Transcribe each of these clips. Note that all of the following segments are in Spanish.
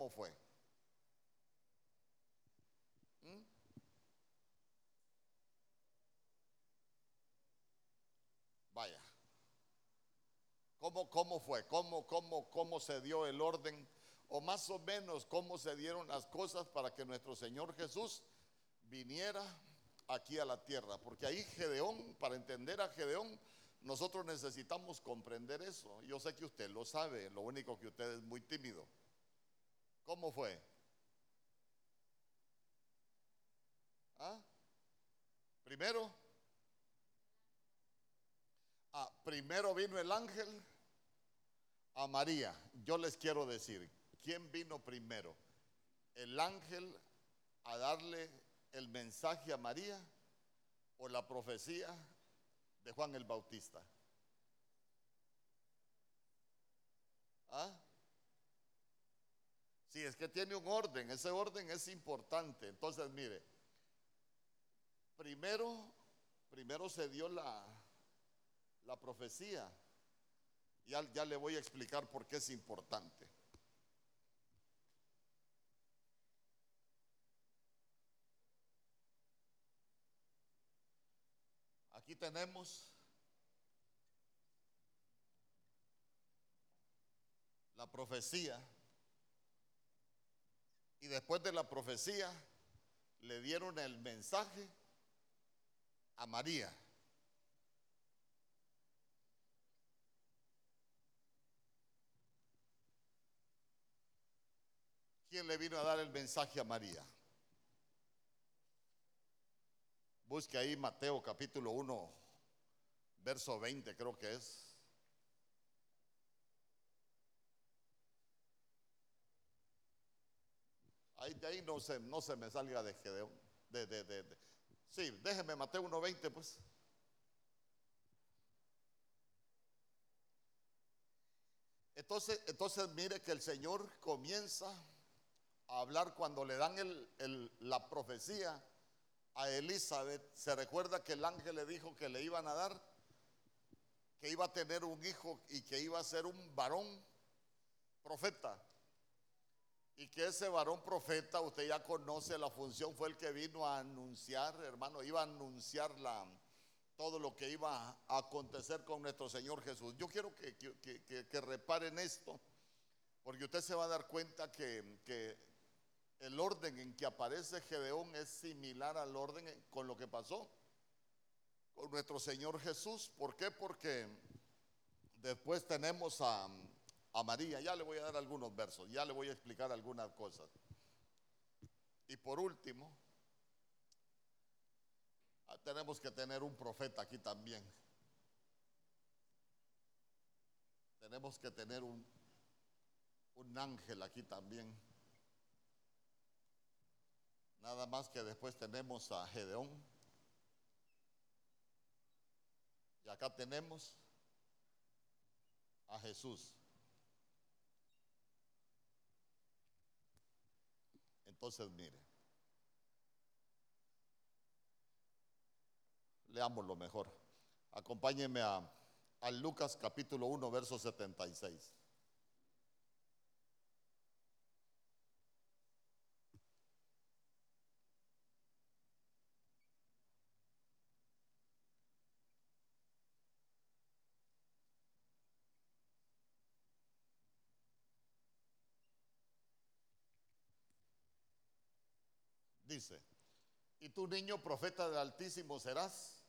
cómo fue? ¿Mm? Vaya. ¿Cómo, cómo fue? ¿Cómo, cómo, ¿Cómo se dio el orden? O más o menos cómo se dieron las cosas para que nuestro Señor Jesús viniera aquí a la tierra. Porque ahí Gedeón, para entender a Gedeón, nosotros necesitamos comprender eso. Yo sé que usted lo sabe, lo único que usted es muy tímido. ¿Cómo fue? ¿Ah? Primero, ah, primero vino el ángel a María. Yo les quiero decir, ¿quién vino primero? ¿El ángel a darle el mensaje a María o la profecía de Juan el Bautista? ¿Ah? Si es que tiene un orden, ese orden es importante. Entonces, mire, primero, primero se dio la, la profecía ya, ya le voy a explicar por qué es importante. Aquí tenemos la profecía. Y después de la profecía le dieron el mensaje a María. ¿Quién le vino a dar el mensaje a María? Busque ahí Mateo capítulo 1, verso 20 creo que es. Ahí, de ahí no se, no se me salga de Gedeón. De, de, de, Sí, déjeme Mateo 1.20 pues. Entonces, entonces mire que el Señor comienza hablar cuando le dan la profecía a Elizabeth. Se recuerda que el ángel le dijo que le iban a dar, que iba a tener un hijo y que iba a ser un varón profeta. Y que ese varón profeta, usted ya conoce la función, fue el que vino a anunciar, hermano, iba a anunciar la, todo lo que iba a acontecer con nuestro Señor Jesús. Yo quiero que, que, reparen esto, porque usted se va a dar cuenta que, el orden en que aparece Gedeón es similar al orden con lo que pasó con nuestro Señor Jesús. ¿Por qué? Porque después tenemos a, María. Ya le voy a dar algunos versos, ya le voy a explicar algunas cosas. Y por último, ah, tenemos que tener un profeta aquí también. Tenemos que tener un, un ángel aquí también. Nada más que después tenemos a Gedeón. Y acá tenemos a Jesús. Entonces, mire, leamos lo mejor. Acompáñenme a, a Lucas capítulo 1, verso 76. Dice, y tu niño profeta del Altísimo serás,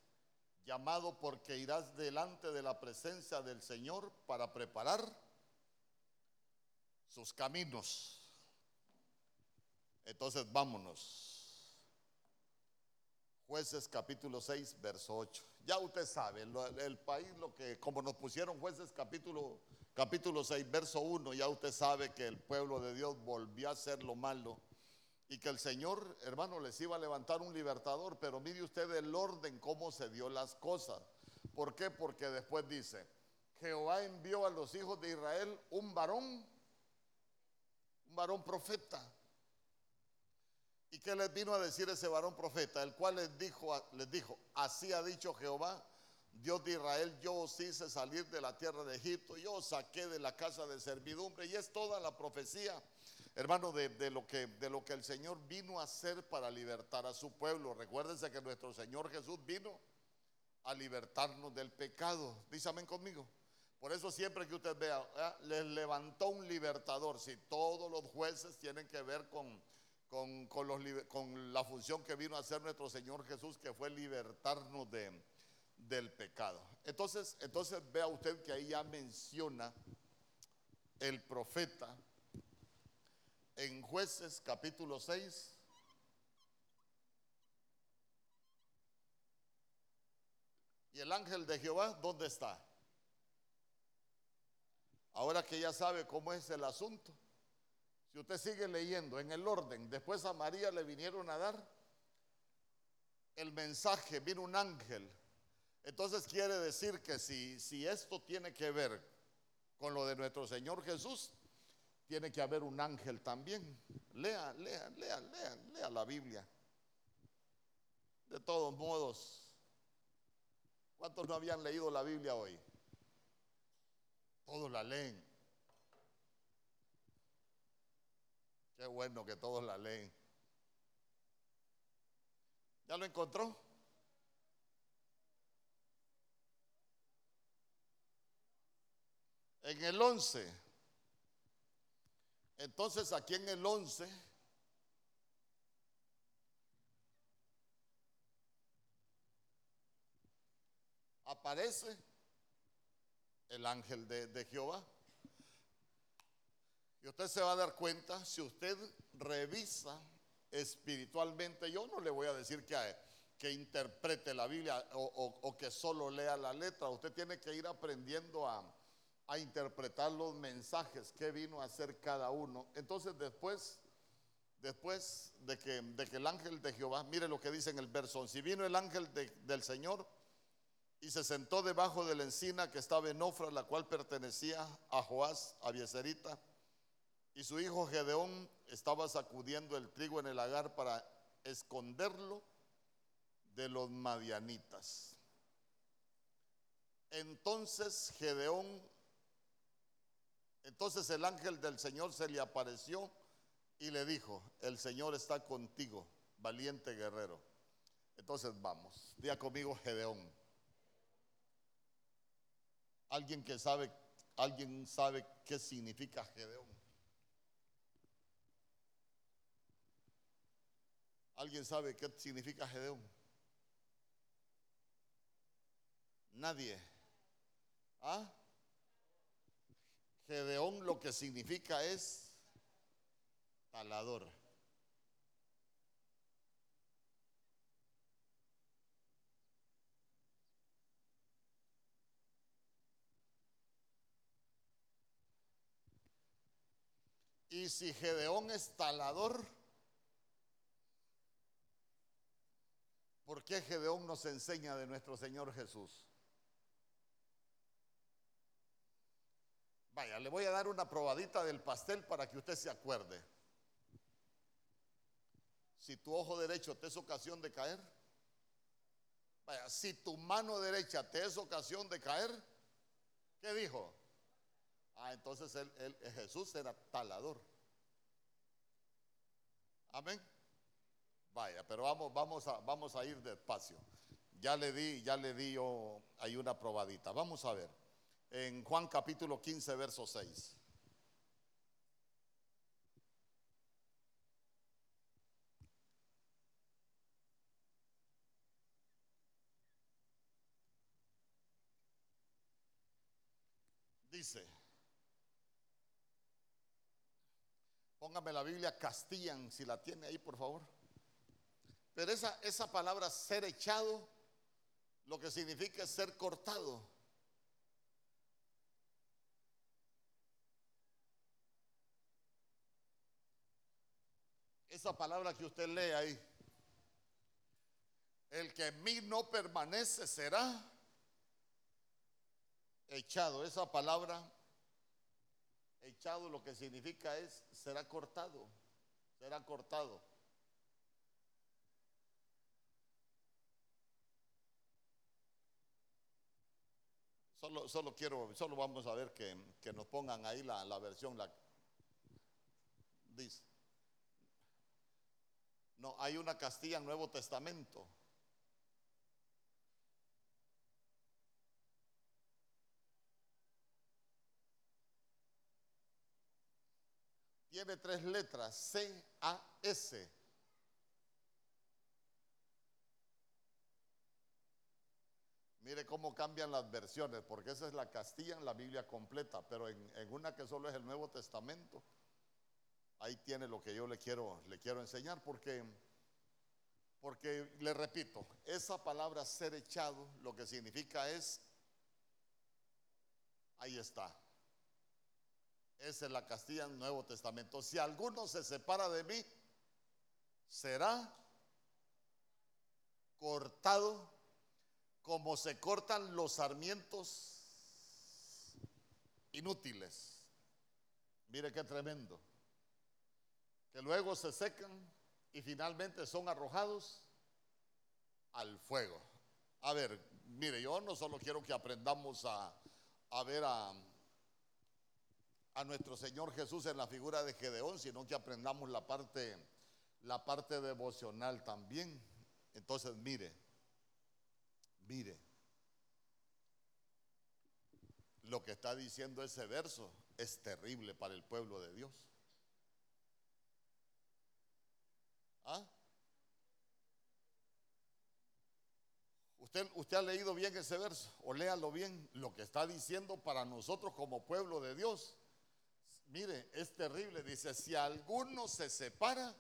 llamado porque irás delante de la presencia del Señor para preparar sus caminos. Entonces vámonos. Jueces capítulo 6, verso 8. Ya usted sabe, el, país lo que, como nos pusieron jueces capítulo, capítulo 6, verso 1, ya usted sabe que el pueblo de Dios volvió a hacer lo malo y que el Señor, hermano, les iba a levantar un libertador, pero mire usted el orden, cómo se dio las cosas. ¿Por qué? Porque después dice, Jehová envió a los hijos de Israel un varón, un varón profeta. ¿Y qué les vino a decir ese varón profeta? El cual les dijo, les dijo, así ha dicho Jehová, Dios de Israel, yo os hice salir de la tierra de Egipto, yo os saqué de la casa de servidumbre, y es toda la profecía hermano, de, lo que, de lo que el Señor vino a hacer para libertar a su pueblo. Recuérdense que nuestro Señor Jesús vino a libertarnos del pecado. Dísame conmigo. Por eso siempre que usted vea, les levantó un libertador. Si todos los jueces tienen que ver con, con, con, la función que vino a hacer nuestro Señor Jesús, que fue libertarnos de, del pecado. Entonces, entonces vea usted que ahí ya menciona el profeta en jueces capítulo 6. ¿Y el ángel de Jehová dónde está? Ahora que ya sabe cómo es el asunto, si usted sigue leyendo en el orden, después a María le vinieron a dar el mensaje, vino un ángel. Entonces quiere decir que si, si esto tiene que ver con lo de nuestro Señor Jesús, tiene que haber un ángel también. Lea, lea, lea, lea, lea la Biblia. De todos modos, ¿cuántos no habían leído la Biblia hoy? Todos la leen. Qué bueno que todos la leen. ¿Ya lo encontró? En el 11. Entonces aquí en el 11 aparece el ángel de, Jehová. Y usted se va a dar cuenta, si usted revisa espiritualmente, yo no le voy a decir que, que interprete la Biblia o, que solo lea la letra, usted tiene que ir aprendiendo a, a interpretar los mensajes que vino a hacer cada uno. Entonces después, después de que, de que el ángel de Jehová, mire lo que dice en el verso, si vino el ángel del Señor y se sentó debajo de la encina que estaba en Ofra, la cual pertenecía a Joás, a Bieserita, y su hijo Gedeón estaba sacudiendo el trigo en el lagar para esconderlo de los madianitas. Entonces Gedeón, entonces el ángel del Señor se le apareció y le dijo, el Señor está contigo, valiente guerrero. Entonces vamos, día conmigo Gedeón. Alguien que sabe, alguien sabe qué significa Gedeón. ¿Alguien sabe qué significa Gedeón? Nadie. ¿Ah? Gedeón lo que significa es talador. Y si Gedeón es talador, ¿Por qué Gedeón nos enseña de nuestro Señor Jesús? Vaya, le voy a dar una probadita del pastel para que usted se acuerde. Si tu ojo derecho te es ocasión de caer, vaya, si tu mano derecha te es ocasión de caer, ¿qué dijo? Ah, entonces Jesús era talador. Amén. Vaya, pero vamos, vamos, a, vamos a ir despacio. Ya le di, ya le di yo ahí una probadita. Vamos a ver. En Juan capítulo 15, verso 6. Dice, póngame la Biblia Castillan, si la tiene ahí, por favor. Pero esa, esa palabra ser echado, lo que significa es ser cortado. Esa palabra que usted lee ahí, el que en mí no permanece será echado. Esa palabra, echado, lo que significa es será cortado, será cortado. Solo, solo quiero, solo vamos a ver que, nos pongan ahí la, versión. La, dice. No, hay una Castilla en Nuevo Testamento. Tiene tres letras, C-A-S. Mire cómo cambian las versiones, porque esa es la Castilla en la Biblia completa, pero en, una que solo es el Nuevo Testamento, ahí tiene lo que yo le quiero, le quiero enseñar, porque, porque le repito, esa palabra ser echado lo que significa es, ahí está, esa es la Castilla en Nuevo Testamento. Si alguno se separa de mí, será cortado como se cortan los sarmientos inútiles. Mire qué tremendo. Que luego se secan y finalmente son arrojados al fuego. A ver, mire, yo no solo quiero que aprendamos a, a ver a, a nuestro Señor Jesús en la figura de Gedeón, sino que aprendamos la parte, la parte devocional también. Entonces, mire, mire, lo que está diciendo ese verso es terrible para el pueblo de Dios. ¿Ah? Usted, usted ha leído bien ese verso, o léalo bien, lo que está diciendo para nosotros como pueblo de Dios. Mire, es terrible. Dice, si alguno se separa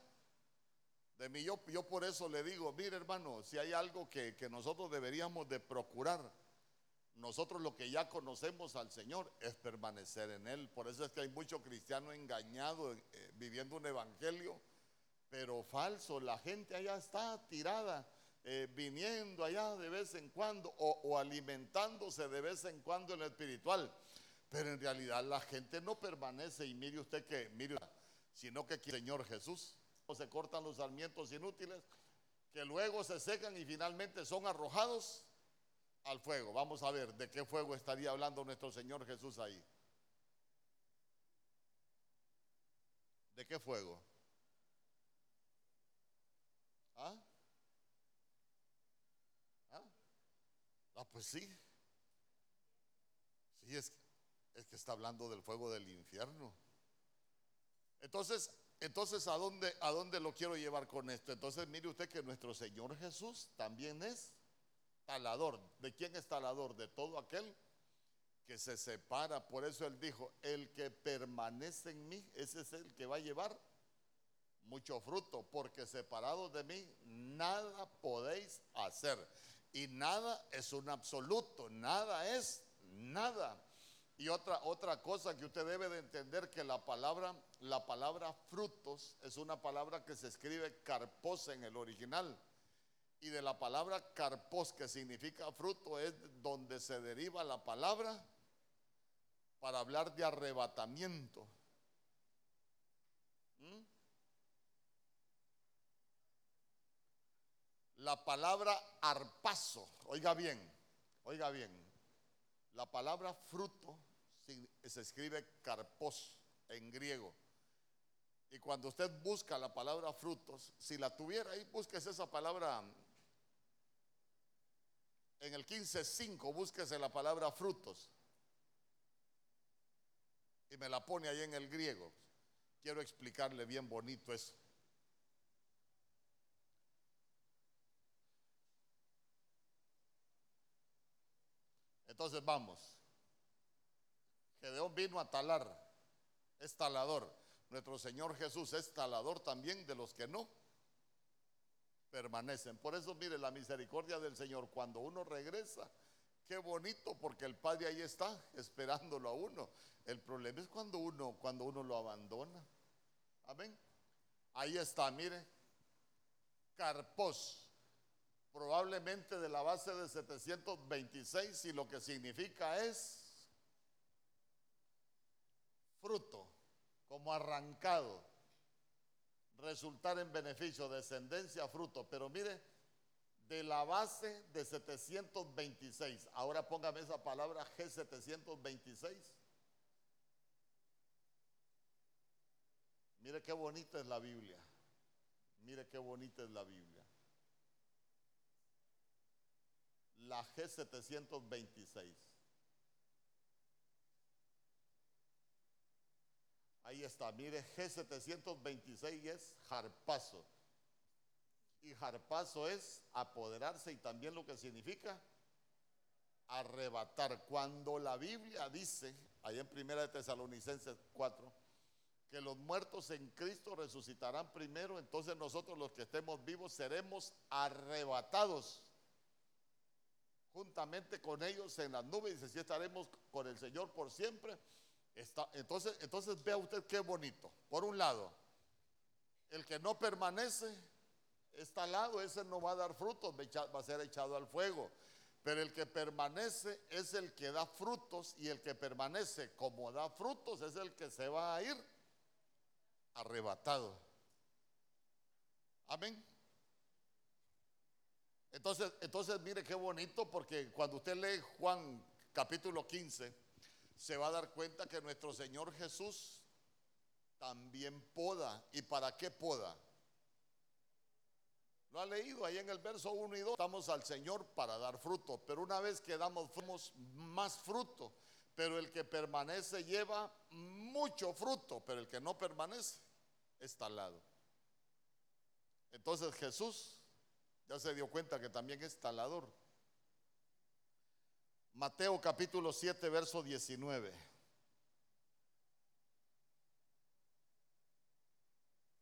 de mí, yo, yo por eso le digo, mire hermano, si hay algo que, que nosotros deberíamos de procurar, nosotros lo que ya conocemos al Señor es permanecer en Él. Por eso es que hay mucho cristiano engañado eh, viviendo un evangelio, pero falso. La gente allá está tirada, eh, viniendo allá de vez en cuando o, alimentándose de vez en cuando en el espiritual. Pero en realidad la gente no permanece y mire usted que, mire, sino que el Señor Jesús se cortan los sarmientos inútiles, que luego se secan y finalmente son arrojados al fuego. Vamos a ver de qué fuego estaría hablando nuestro Señor Jesús ahí. ¿De qué fuego? ¿Ah? ¿Ah? ah pues sí. Sí, es, es que está hablando del fuego del infierno. Entonces, entonces ¿a dónde, ¿a dónde lo quiero llevar con esto? Entonces, mire usted que nuestro Señor Jesús también es talador. ¿De quién es talador? De todo aquel que se separa. Por eso él dijo, el que permanece en mí, ese es el que va a llevar mucho fruto, porque separados de mí nada podéis hacer. Y nada es un absoluto, nada es nada. Y otra, otra cosa que usted debe de entender que la palabra, la palabra frutos es una palabra que se escribe carpos en el original. Y de la palabra carpos, que significa fruto, es donde se deriva la palabra para hablar de arrebatamiento. ¿Mm? La palabra arpazo, oiga bien, oiga bien, la palabra fruto se escribe carpos en griego. Y cuando usted busca la palabra frutos, si la tuviera ahí, búsquese esa palabra. En el 15.5, búsquese la palabra frutos. Y me la pone ahí en el griego. Quiero explicarle bien bonito eso. Entonces vamos. Gedeón vino a talar, es talador. Nuestro Señor Jesús es talador también de los que no permanecen. Por eso, mire, la misericordia del Señor, cuando uno regresa, qué bonito, porque el Padre ahí está esperándolo a uno. El problema es cuando uno, cuando uno lo abandona. Amén. Ahí está, mire. Carpos, probablemente de la base de 726, y lo que significa es fruto, como arrancado, resultar en beneficio, descendencia, fruto. Pero mire, de la base de 726, ahora póngame esa palabra G726. Mire qué bonita es la Biblia. Mire qué bonita es la Biblia. La G726. Ahí está, mire, G726 es jarpazo. Y jarpazo es apoderarse y también lo que significa arrebatar. Cuando la Biblia dice, ahí en Primera de Tesalonicenses 4, que los muertos en Cristo resucitarán primero, entonces nosotros los que estemos vivos seremos arrebatados juntamente con ellos en las nubes, y así estaremos con el Señor por siempre. Está, entonces, entonces vea usted qué bonito. Por un lado, el que no permanece está al lado, ese no va a dar frutos, va a ser echado al fuego. Pero el que permanece es el que da frutos y el que permanece como da frutos es el que se va a ir arrebatado. Amén. Entonces, entonces mire qué bonito porque cuando usted lee Juan capítulo 15, se va a dar cuenta que nuestro Señor Jesús también poda. ¿Y para qué poda? Lo ha leído ahí en el verso 1 y 2. Estamos al Señor para dar fruto, pero una vez que damos más fruto, pero el que permanece lleva mucho fruto, pero el que no permanece está al lado. Entonces Jesús ya se dio cuenta que también es talador. Mateo capítulo 7, verso 19.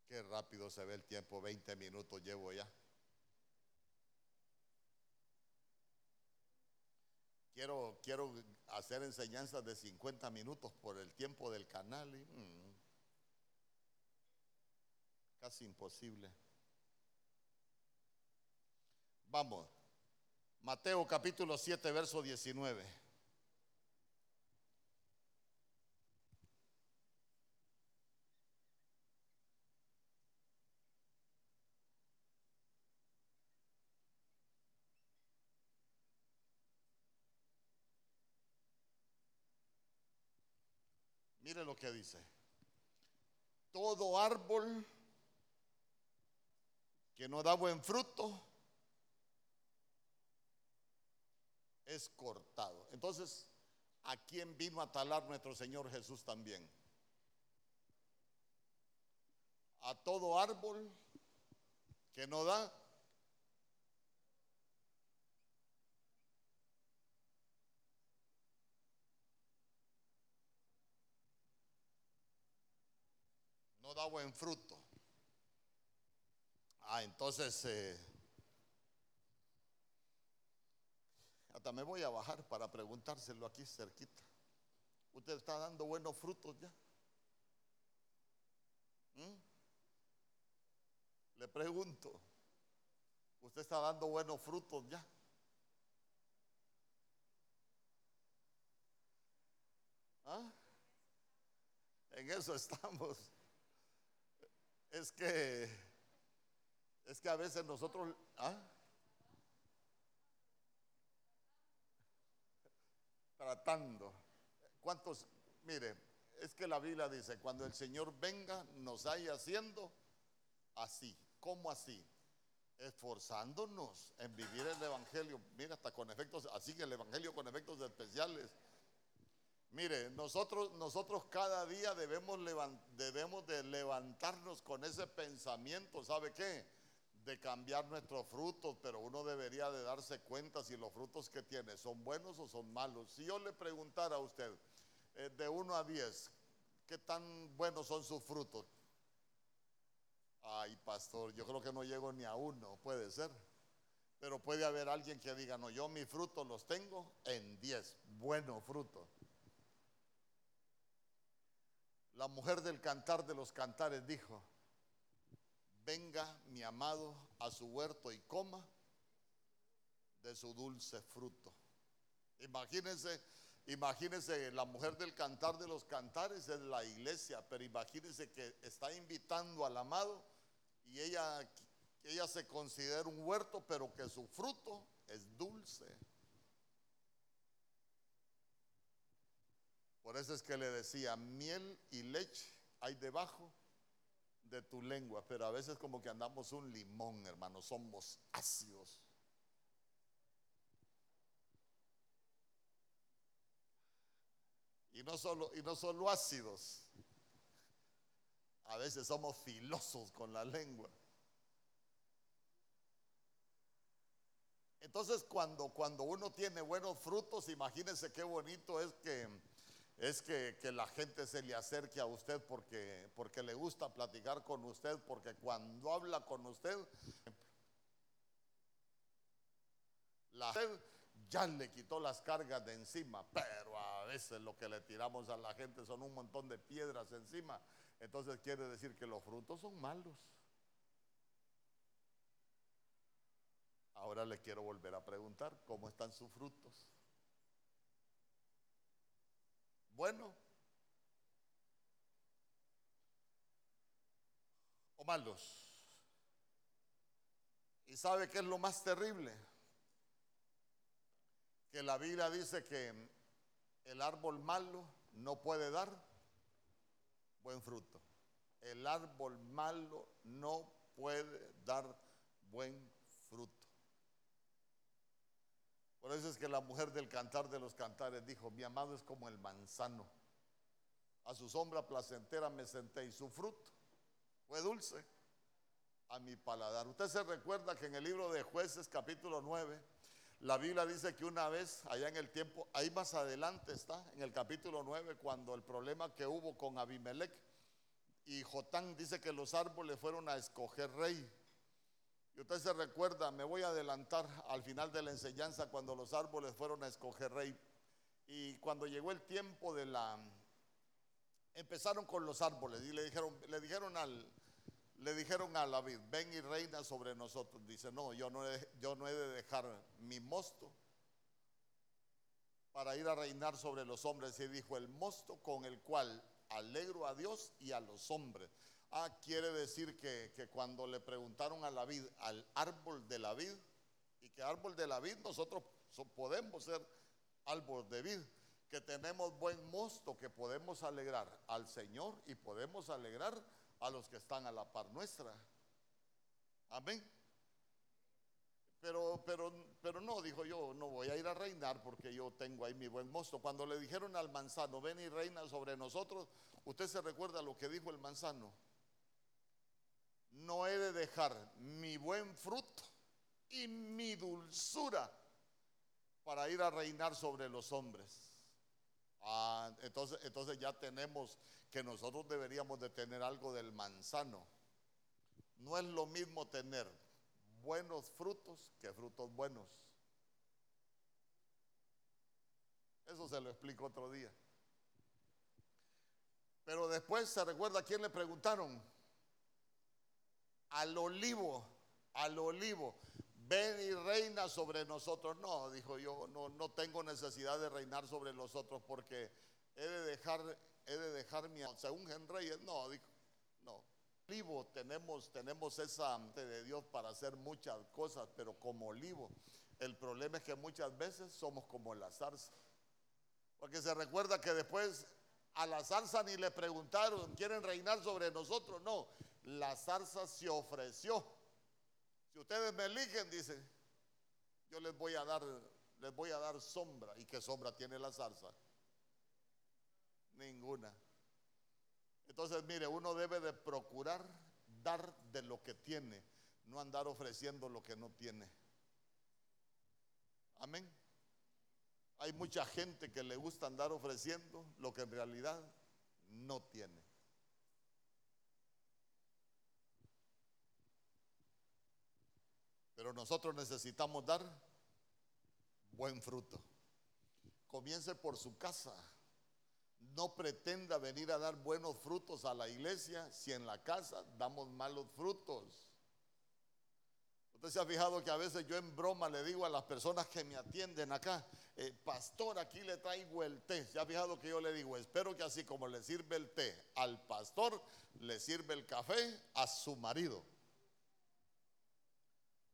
Qué rápido se ve el tiempo, 20 minutos llevo ya. Quiero, quiero hacer enseñanzas de 50 minutos por el tiempo del canal mm, casi imposible. Vamos, Mateo capítulo 7, verso 19. Mire lo que dice. Todo árbol que no da buen fruto es cortado. Entonces, ¿a quién vino a talar nuestro Señor Jesús también? A todo árbol que no da no da buen fruto. Ah, entonces, eh, hasta me voy a bajar para preguntárselo aquí cerquita. ¿Usted está dando buenos frutos ya? ¿Mm? Le pregunto, ¿usted está dando buenos frutos ya? ¿Ah? En eso estamos. Es que, es que a veces nosotros, ¿ah? Tratando. ¿Cuántos? Mire, es que la Biblia dice, cuando el Señor venga, nos haya haciendo así. ¿Cómo así? Esforzándonos en vivir el Evangelio. Mira, hasta con efectos, así que el Evangelio con efectos especiales Mire, nosotros, nosotros cada día debemos, debemos de levantarnos con ese pensamiento, ¿sabe qué? De cambiar nuestros frutos, pero uno debería de darse cuenta si los frutos que tiene son buenos o son malos. Si yo le preguntara a usted, eh, de 1 a 10, ¿qué tan buenos son sus frutos? Ay, pastor, yo creo que no llego ni a uno, puede ser. Pero puede haber alguien que diga, no, yo mis frutos los tengo en 10, buenos frutos. La mujer del cantar de los cantares dijo, venga mi amado a su huerto y coma de su dulce fruto. Imagínense, imagínense, la mujer del cantar de los cantares es la iglesia, pero imagínense que está invitando al amado y ella, ella se considera un huerto, pero que su fruto es dulce. Por eso es que le decía, miel y leche hay debajo de tu lengua, pero a veces como que andamos un limón, hermano, somos ácidos. Y no solo, y no solo ácidos, a veces somos filosos con la lengua. Entonces cuando, cuando uno tiene buenos frutos, imagínense qué bonito es que es que, la gente se le acerque a usted porque, porque le gusta platicar con usted, porque cuando habla con usted, la gente ya le quitó las cargas de encima, pero a veces lo que le tiramos a la gente son un montón de piedras encima. Entonces quiere decir que los frutos son malos. Ahora le quiero volver a preguntar, ¿cómo están sus frutos? Bueno o malos. ¿Y sabe qué es lo más terrible? Que la Biblia dice que el árbol malo no puede dar buen fruto. El árbol malo no puede dar buen fruto. Por eso es que la mujer del cantar de los cantares dijo, mi amado es como el manzano. A su sombra placentera me senté y su fruto fue dulce a mi paladar. Usted se recuerda que en el libro de jueces capítulo 9, la Biblia dice que una vez, allá en el tiempo, ahí más adelante está, en el capítulo 9, cuando el problema que hubo con Abimelech y Jotán dice que los árboles fueron a escoger rey. Usted se recuerda, me voy a adelantar al final de la enseñanza cuando los árboles fueron a escoger rey. Y cuando llegó el tiempo de la... Empezaron con los árboles y le dijeron, le dijeron al, le dijeron a David, ven y reina sobre nosotros. Dice, no, yo no, he, yo no he de dejar mi mosto para ir a reinar sobre los hombres. Y dijo, el mosto con el cual alegro a Dios y a los hombres. Ah, quiere decir que, cuando le preguntaron a la vid, al árbol de la vid, y que árbol de la vid nosotros podemos ser árbol de vid, que tenemos buen mosto, que podemos alegrar al Señor y podemos alegrar a los que están a la par nuestra. Amén. Pero, pero, pero no, dijo yo, no voy a ir a reinar porque yo tengo ahí mi buen mosto. Cuando le dijeron al manzano, ven y reina sobre nosotros, usted se recuerda lo que dijo el manzano no he de dejar mi buen fruto y mi dulzura para ir a reinar sobre los hombres. Ah, entonces, entonces ya tenemos que nosotros deberíamos de tener algo del manzano. No es lo mismo tener buenos frutos que frutos buenos. Eso se lo explico otro día. Pero después se recuerda a quién le preguntaron al olivo, al olivo, ven y reina sobre nosotros. No, dijo yo, no, no tengo necesidad de reinar sobre nosotros porque he de dejar, he de dejar mi, según reyes, no, dijo, no. Olivo tenemos, tenemos esa ante de Dios para hacer muchas cosas, pero como olivo, el problema es que muchas veces somos como la zarza. Porque se recuerda que después a la zarza ni le preguntaron, ¿quieren reinar sobre nosotros? No, la zarza se ofreció. Si ustedes me eligen, dice, yo les voy a dar, les voy a dar sombra. ¿Y qué sombra tiene la zarza? Ninguna. Entonces, mire, uno debe de procurar dar de lo que tiene, no andar ofreciendo lo que no tiene. Amén. Hay mucha gente que le gusta andar ofreciendo lo que en realidad no tiene. Pero nosotros necesitamos dar buen fruto. Comience por su casa. No pretenda venir a dar buenos frutos a la iglesia si en la casa damos malos frutos. Usted se ha fijado que a veces yo en broma le digo a las personas que me atienden acá, eh, pastor, aquí le traigo el té. Se ha fijado que yo le digo, espero que así como le sirve el té al pastor, le sirve el café a su marido.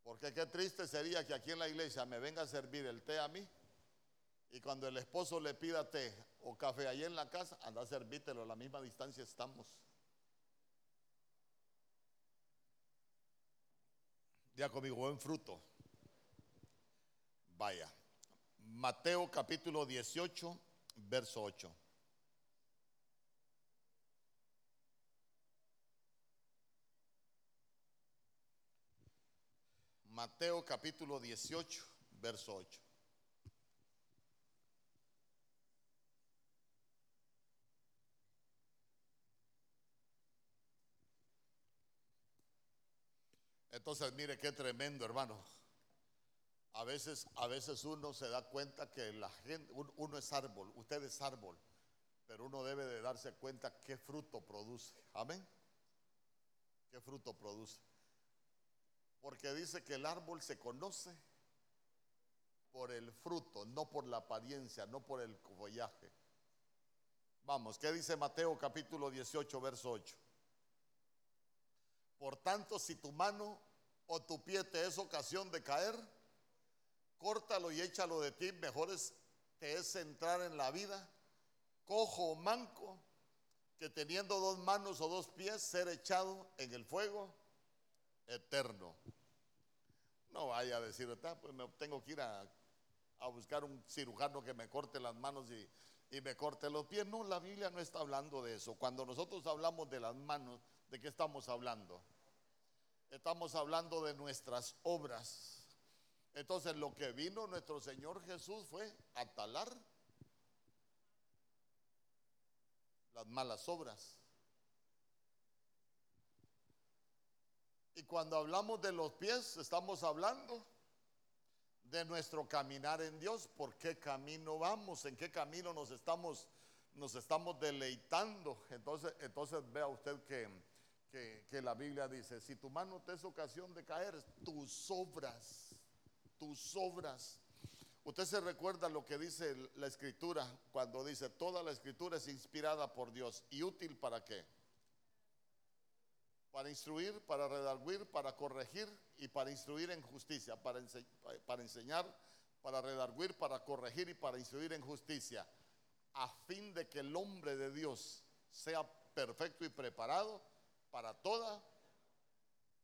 Porque qué triste sería que aquí en la iglesia me venga a servir el té a mí y cuando el esposo le pida té o café ahí en la casa, anda a servítelo, a la misma distancia estamos. Ya conmigo, buen fruto. Vaya. Mateo capítulo 18, verso 8. Mateo capítulo 18, verso 8. Entonces, mire qué tremendo, hermano. A veces, a veces uno se da cuenta que la gente, uno es árbol, usted es árbol, pero uno debe de darse cuenta qué fruto produce. Amén. ¿Qué fruto produce? Porque dice que el árbol se conoce por el fruto, no por la apariencia, no por el follaje. Vamos, ¿qué dice Mateo capítulo 18, verso 8? Por tanto, si tu mano o tu pie te es ocasión de caer, córtalo y échalo de ti. Mejor es, te es entrar en la vida, cojo o manco, que teniendo dos manos o dos pies, ser echado en el fuego eterno. No vaya a decir, ah, pues me tengo que ir a, buscar un cirujano que me corte las manos y, y me corte los pies. No, la Biblia no está hablando de eso. Cuando nosotros hablamos de las manos, ¿de qué estamos hablando? Estamos hablando de nuestras obras. Entonces lo que vino nuestro Señor Jesús fue a talar las malas obras. Y cuando hablamos de los pies, estamos hablando de nuestro caminar en Dios. ¿Por qué camino vamos? ¿En qué camino nos estamos, nos estamos deleitando? Entonces, entonces vea usted que, que, la Biblia dice, si tu mano te es ocasión de caer, tus obras, tus obras. Usted se recuerda lo que dice la escritura cuando dice, toda la escritura es inspirada por Dios y útil para qué? Para instruir, para redarguir, para corregir y para instruir en justicia, para, enseñar, para redarguir, para corregir y para instruir en justicia, a fin de que el hombre de Dios sea perfecto y preparado para toda.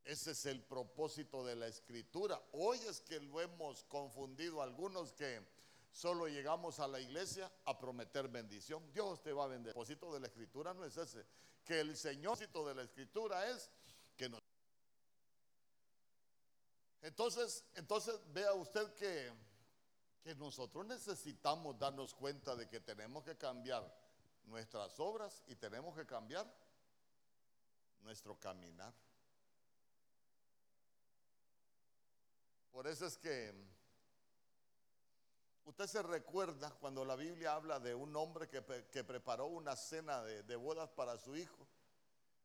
Ese es el propósito de la escritura. Hoy es que lo hemos confundido algunos que solo llegamos a la iglesia a prometer bendición. Dios te va a vender. El propósito de la escritura no es ese que el Señor de la Escritura es que nos... Entonces, entonces vea usted que, que nosotros necesitamos darnos cuenta de que tenemos que cambiar nuestras obras y tenemos que cambiar nuestro caminar. Por eso es que Usted se recuerda cuando la Biblia habla de un hombre que, preparó una cena de, bodas para su hijo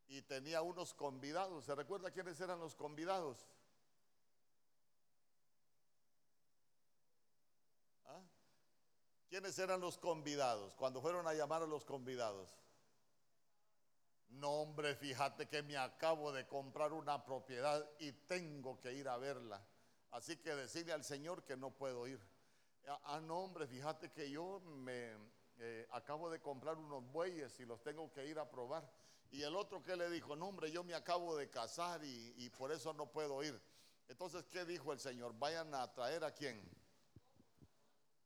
y tenía unos convidados. ¿Se recuerda quiénes eran los convidados? ¿Ah? ¿Quiénes eran los convidados cuando fueron a llamar a los convidados? No, hombre, fíjate que me acabo de comprar una propiedad y tengo que ir a verla. Así que decirle al Señor que no puedo ir. Ah, no, hombre, fíjate que yo me eh, acabo de comprar unos bueyes y los tengo que ir a probar. Y el otro que le dijo, no, hombre, yo me acabo de casar y, y por eso no puedo ir. Entonces, ¿qué dijo el Señor? Vayan a traer a quién?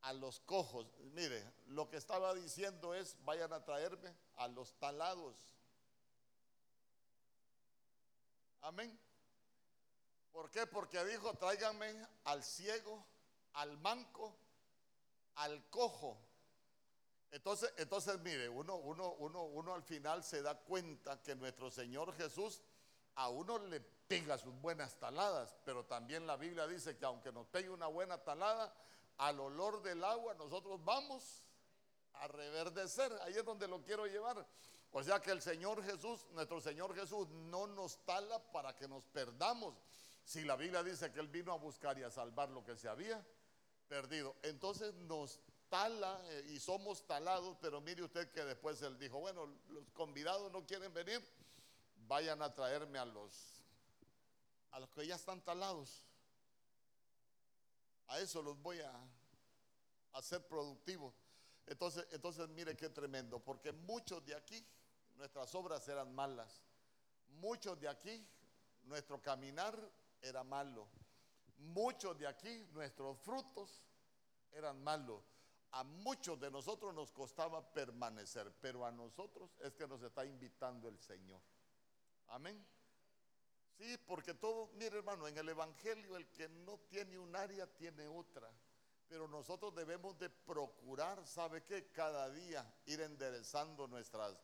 A los cojos. Mire, lo que estaba diciendo es, vayan a traerme a los talados. Amén. ¿Por qué? Porque dijo, tráiganme al ciego, al manco al cojo. Entonces, entonces mire, uno, uno, uno, uno al final se da cuenta que nuestro Señor Jesús a uno le pega sus buenas taladas, pero también la Biblia dice que aunque nos pegue una buena talada, al olor del agua nosotros vamos a reverdecer. Ahí es donde lo quiero llevar. O sea que el Señor Jesús, nuestro Señor Jesús, no nos tala para que nos perdamos. Si la Biblia dice que Él vino a buscar y a salvar lo que se había perdido. Entonces nos tala eh, y somos talados, pero mire usted que después él dijo, bueno, los convidados no quieren venir, vayan a traerme a los a los que ya están talados. A eso los voy a hacer productivos. Entonces, entonces mire qué tremendo, porque muchos de aquí nuestras obras eran malas. Muchos de aquí nuestro caminar era malo. Muchos de aquí, nuestros frutos eran malos. A muchos de nosotros nos costaba permanecer, pero a nosotros es que nos está invitando el Señor. Amén. Sí, porque todo, mire hermano, en el Evangelio el que no tiene un área tiene otra. Pero nosotros debemos de procurar, ¿sabe qué? Cada día ir enderezando nuestras,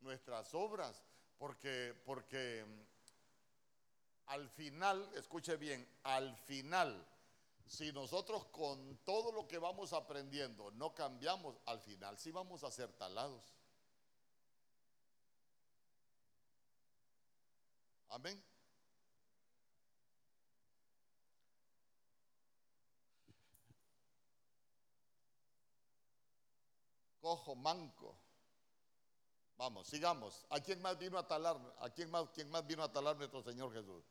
nuestras obras, porque, porque al final, escuche bien, al final, si nosotros con todo lo que vamos aprendiendo no cambiamos, al final sí vamos a ser talados. Amén. Cojo manco. Vamos, sigamos. ¿A quién más vino a talar? ¿A quién más, quién más vino a talar nuestro Señor Jesús?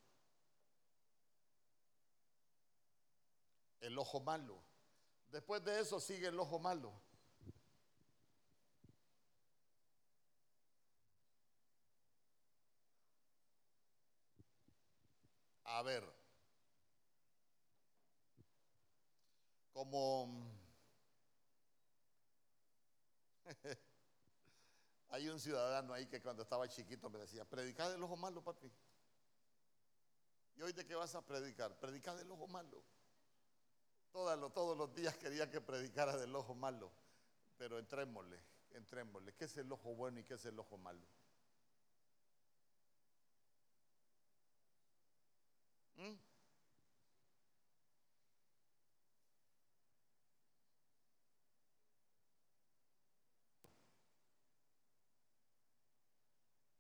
El ojo malo. Después de eso sigue el ojo malo. A ver, como hay un ciudadano ahí que cuando estaba chiquito me decía, predica del ojo malo, papi. ¿Y hoy de qué vas a predicar? Predica del ojo malo todos los días quería que predicara del ojo malo, pero entrémosle, entrémosle. ¿Qué es el ojo bueno y qué es el ojo malo? ¿Mm?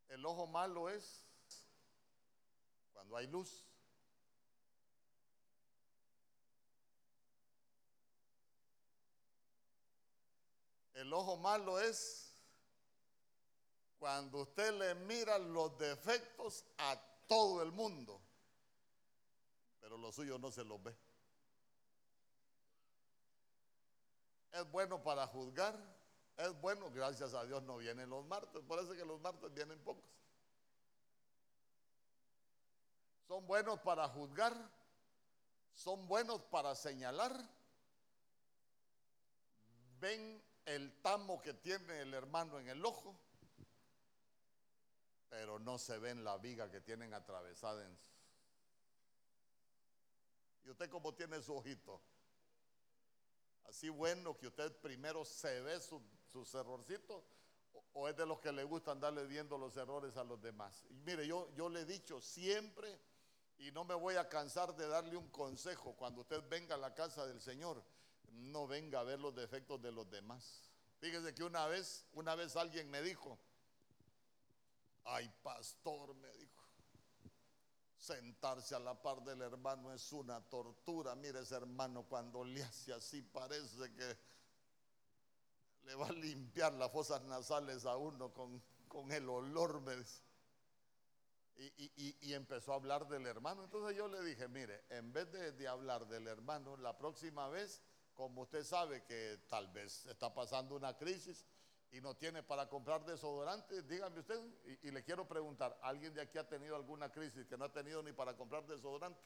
El ojo malo es cuando hay luz. El ojo malo es cuando usted le mira los defectos a todo el mundo, pero los suyos no se los ve. Es bueno para juzgar, es bueno, gracias a Dios no vienen los martes, parece que los martes vienen pocos. Son buenos para juzgar, son buenos para señalar, ven el tamo que tiene el hermano en el ojo, pero no se ven la viga que tienen atravesada en ¿Y usted cómo tiene su ojito? Así bueno que usted primero se ve sus errorcitos o, es de los que le gusta andarle viendo los errores a los demás. Y mire, yo, yo le he dicho siempre y no me voy a cansar de darle un consejo cuando usted venga a la casa del Señor no venga a ver los defectos de los demás. Fíjese que una vez, una vez alguien me dijo, ay pastor, me dijo, sentarse a la par del hermano es una tortura. Mire ese hermano cuando le hace así parece que le va a limpiar las fosas nasales a uno con, el olor. Me Y, empezó a hablar del hermano. Entonces yo le dije, mire, en vez de hablar del hermano, la próxima vez como usted sabe que tal vez está pasando una crisis y no tiene para comprar desodorante, dígame usted, y, le quiero preguntar, ¿alguien de aquí ha tenido alguna crisis que no ha tenido ni para comprar desodorante?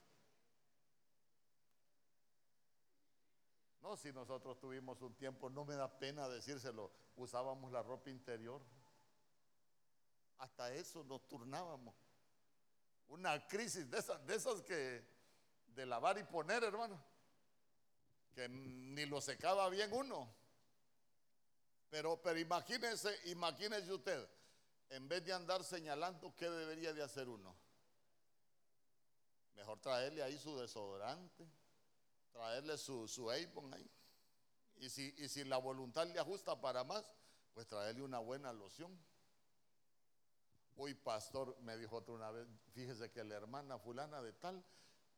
No, si nosotros tuvimos un tiempo, no me da pena decírselo, usábamos la ropa interior. Hasta eso nos turnábamos. Una crisis de esas, de esas que de lavar y poner, hermano que ni lo secaba bien uno. Pero, pero imagínese, imagínese usted, en vez de andar señalando qué debería de hacer uno, mejor traerle ahí su desodorante, traerle su, su Avon ahí. Y si, y si la voluntad le ajusta para más, pues traerle una buena loción. Uy, pastor, me dijo otra una vez, fíjese que la hermana fulana de tal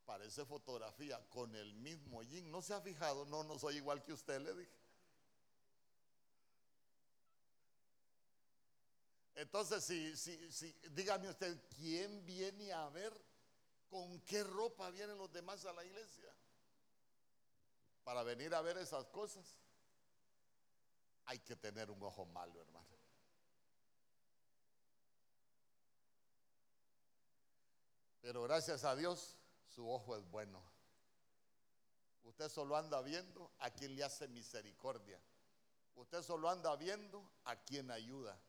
parece fotografía con el mismo jean. ¿No se ha fijado? No, no soy igual que usted, le dije. Entonces, si, si, si, dígame usted, ¿quién viene a ver con qué ropa vienen los demás a la iglesia? Para venir a ver esas cosas, hay que tener un ojo malo, hermano. Pero gracias a Dios, su ojo es bueno. Usted solo anda viendo a quien le hace misericordia. Usted solo anda viendo a quien ayuda.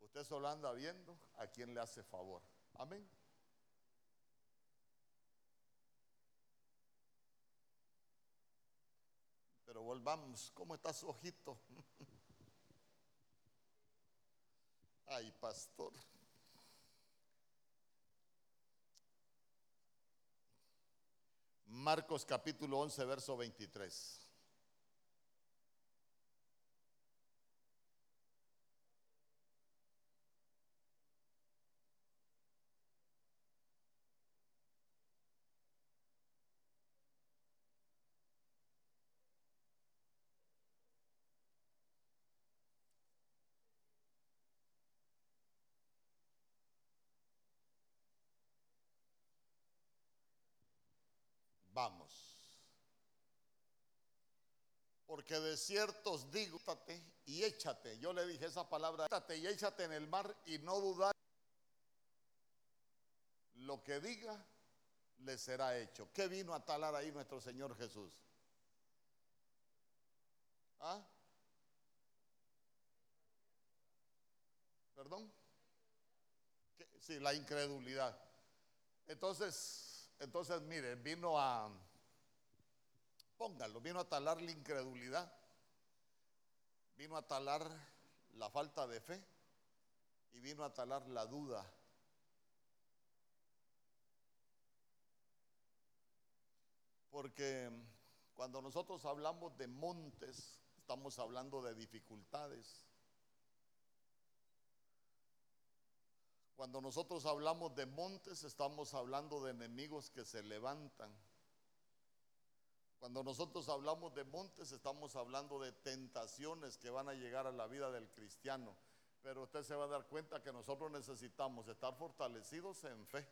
Usted solo anda viendo a quien le hace favor. Amén. Pero volvamos, ¿cómo está su ojito? Ay, pastor. Marcos capítulo 11, verso 23. Vamos. Porque de ciertos digo, y échate. Yo le dije esa palabra, échate y échate en el mar y no dudar. Lo que diga le será hecho. ¿Qué vino a talar ahí nuestro Señor Jesús? ¿Ah? ¿Perdón? Sí, la incredulidad. Entonces, entonces, mire, vino a, póngalo, vino a talar la incredulidad, vino a talar la falta de fe y vino a talar la duda. Porque cuando nosotros hablamos de montes, estamos hablando de dificultades. Cuando nosotros hablamos de montes, estamos hablando de enemigos que se levantan. Cuando nosotros hablamos de montes, estamos hablando de tentaciones que van a llegar a la vida del cristiano. Pero usted se va a dar cuenta que nosotros necesitamos estar fortalecidos en fe.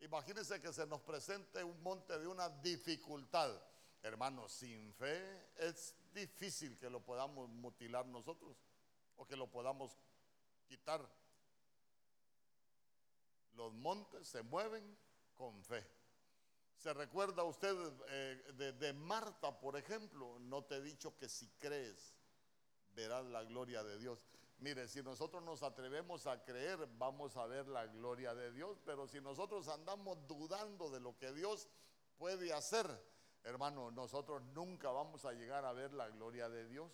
Imagínense que se nos presente un monte de una dificultad. Hermano, sin fe es difícil que lo podamos mutilar nosotros o que lo podamos quitar. Los montes se mueven con fe. ¿Se recuerda usted eh, de, de, Marta, por ejemplo? No te he dicho que si crees, verás la gloria de Dios. Mire, si nosotros nos atrevemos a creer, vamos a ver la gloria de Dios, pero si nosotros andamos dudando de lo que Dios puede hacer, hermano, nosotros nunca vamos a llegar a ver la gloria de Dios.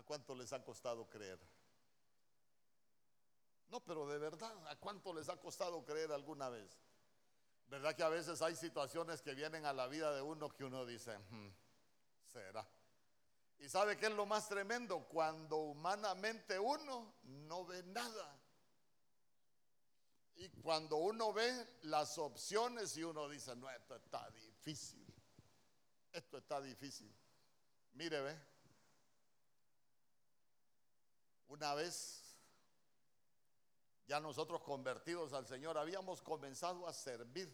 ¿A cuánto les ha costado creer? No, pero de verdad, ¿a cuánto les ha costado creer alguna vez? ¿Verdad que a veces hay situaciones que vienen a la vida de uno que uno dice, hmm, será? ¿Y sabe qué es lo más tremendo? Cuando humanamente uno no ve nada. Y cuando uno ve las opciones y uno dice, no, esto está difícil. Esto está difícil. Mire, ve. Una vez, ya nosotros convertidos al Señor, habíamos comenzado a servir.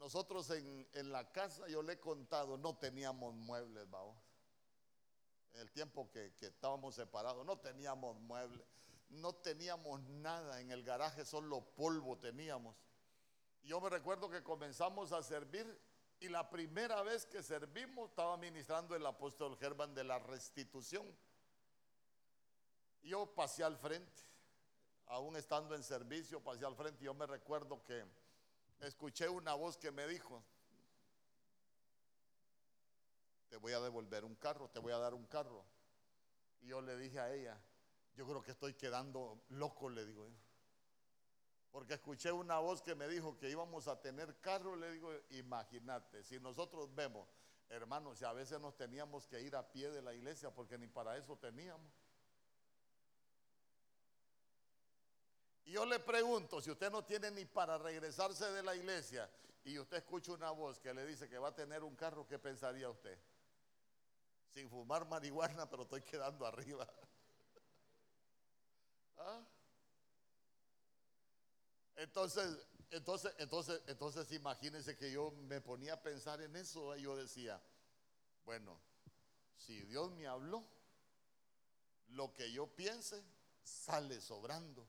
Nosotros en, la casa, yo le he contado, no teníamos muebles, vamos. En el tiempo que, que estábamos separados, no teníamos muebles, no teníamos nada. En el garaje solo polvo teníamos. Yo me recuerdo que comenzamos a servir y la primera vez que servimos estaba ministrando el apóstol Germán de la restitución. Yo pasé al frente, aún estando en servicio, pasé al frente yo me recuerdo que escuché una voz que me dijo, te voy a devolver un carro, te voy a dar un carro. Y yo le dije a ella, yo creo que estoy quedando loco, le digo yo. Porque escuché una voz que me dijo que íbamos a tener carro. Le digo, imagínate, si nosotros vemos, hermanos, si a veces nos teníamos que ir a pie de la iglesia porque ni para eso teníamos. Y yo le pregunto, si usted no tiene ni para regresarse de la iglesia y usted escucha una voz que le dice que va a tener un carro, ¿qué pensaría usted? Sin fumar marihuana, pero estoy quedando arriba. ¿Ah? Entonces, entonces, entonces, entonces imagínense que yo me ponía a pensar en eso y yo decía, bueno, si Dios me habló, lo que yo piense sale sobrando.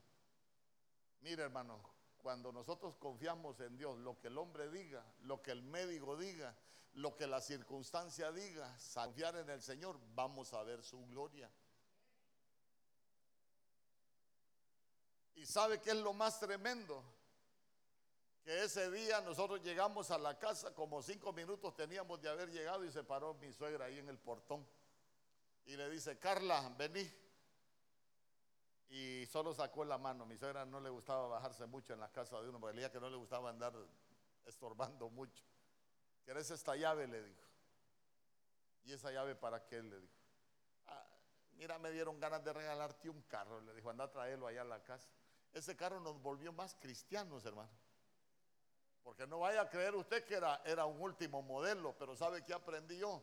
Mire, hermano, cuando nosotros confiamos en Dios, lo que el hombre diga, lo que el médico diga, lo que la circunstancia diga, confiar en el Señor, vamos a ver su gloria. ¿Y sabe qué es lo más tremendo? Que ese día nosotros llegamos a la casa, como cinco minutos teníamos de haber llegado y se paró mi suegra ahí en el portón. Y le dice, Carla, vení. Y solo sacó la mano. Mi suegra no le gustaba bajarse mucho en la casa de uno, porque el que no le gustaba andar estorbando mucho. ¿Querés esta llave? Le dijo. ¿Y esa llave para qué? Le dijo. Ah, mira, me dieron ganas de regalarte un carro. Le dijo, anda a traerlo allá a la casa. Ese carro nos volvió más cristianos, hermano. Porque no vaya a creer usted que era, era un último modelo, pero ¿sabe qué aprendí yo?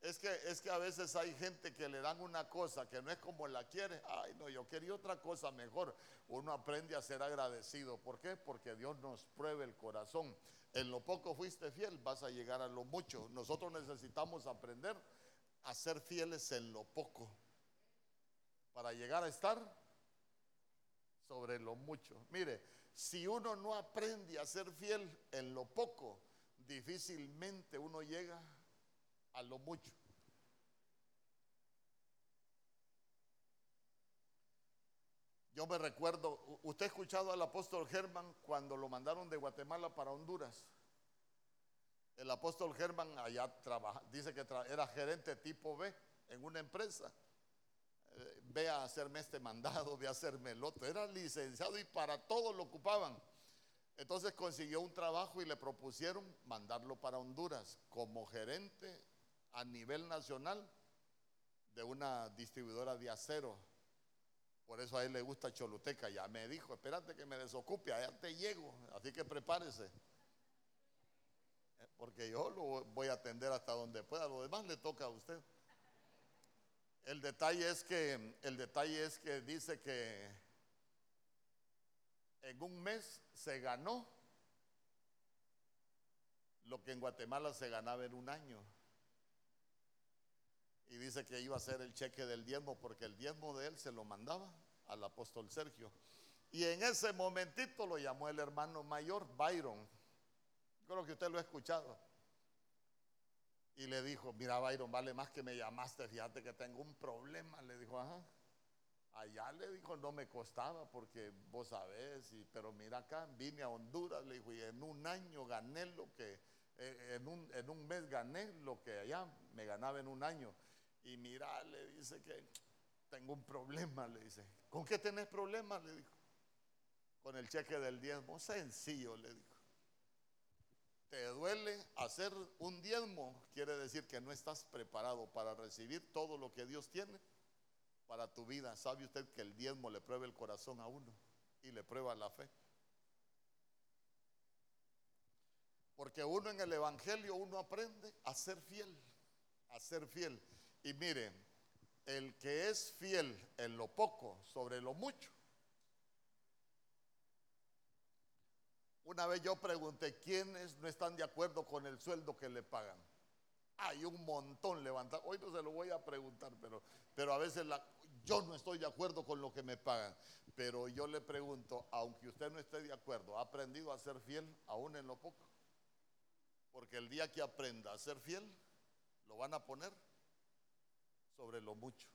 Es que, es que a veces hay gente que le dan una cosa que no es como la quiere. Ay, no, yo quería otra cosa mejor. Uno aprende a ser agradecido. ¿Por qué? Porque Dios nos pruebe el corazón. En lo poco fuiste fiel, vas a llegar a lo mucho. Nosotros necesitamos aprender a ser fieles en lo poco para llegar a estar sobre lo mucho. Mire, si uno no aprende a ser fiel en lo poco, difícilmente uno llega a lo mucho. Yo me recuerdo, usted ha escuchado al apóstol Germán cuando lo mandaron de Guatemala para Honduras. El apóstol Germán allá trabaja, dice que era gerente tipo B en una empresa. Ve a hacerme este mandado, ve a hacerme el otro. Era licenciado y para todo lo ocupaban. Entonces consiguió un trabajo y le propusieron mandarlo para Honduras como gerente a nivel nacional de una distribuidora de acero. Por eso a él le gusta Choluteca. Ya me dijo, espérate que me desocupe, allá te llego. Así que prepárese. Eh, porque yo lo voy a atender hasta donde pueda. Lo demás le toca a usted. El detalle es que, el detalle es que dice que en un mes se ganó lo que en Guatemala se ganaba en un año. Y dice que iba a ser el cheque del diezmo porque el diezmo de él se lo mandaba al apóstol Sergio. Y en ese momentito lo llamó el hermano mayor, Byron. Creo que usted lo ha escuchado. Y le dijo, mira Byron, vale más que me llamaste, fíjate que tengo un problema. Le dijo, ajá. Allá le dijo, no me costaba porque vos sabés, y, pero mira acá, vine a Honduras, le dijo, y en un año gané lo que, eh, en, un, en un mes gané lo que allá me ganaba en un año. Y mira, le dice que tengo un problema, le dice. ¿Con qué tenés problemas? Le dijo. Con el cheque del diezmo. Sencillo, le dijo te duele hacer un diezmo, quiere decir que no estás preparado para recibir todo lo que Dios tiene para tu vida. ¿Sabe usted que el diezmo le prueba el corazón a uno y le prueba la fe? Porque uno en el Evangelio, uno aprende a ser fiel, a ser fiel. Y mire, el que es fiel en lo poco sobre lo mucho, Una vez yo pregunté, ¿quiénes no están de acuerdo con el sueldo que le pagan? Hay un montón levantado. Hoy no se lo voy a preguntar, pero, pero a veces yo no estoy de acuerdo con lo que me pagan. Pero yo le pregunto, aunque usted no esté de acuerdo, ¿ha aprendido a ser fiel aún en lo poco? Porque el día que aprenda a ser fiel, lo van a poner sobre lo mucho.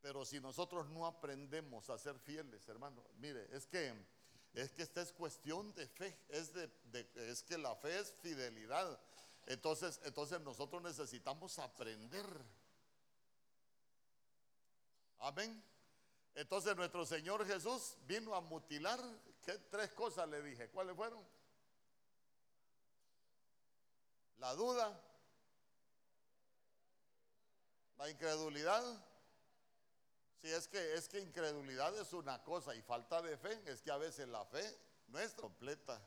Pero si nosotros no aprendemos a ser fieles, hermano, mire, es que es que esta es cuestión de fe, es, que la fe es fidelidad. Entonces, entonces nosotros necesitamos aprender. Amén. Entonces nuestro Señor Jesús vino a mutilar, ¿qué tres cosas le dije? ¿Cuáles fueron? La duda, la incredulidad si es que es que incredulidad es una cosa y falta de fe es que a veces la fe no es completa.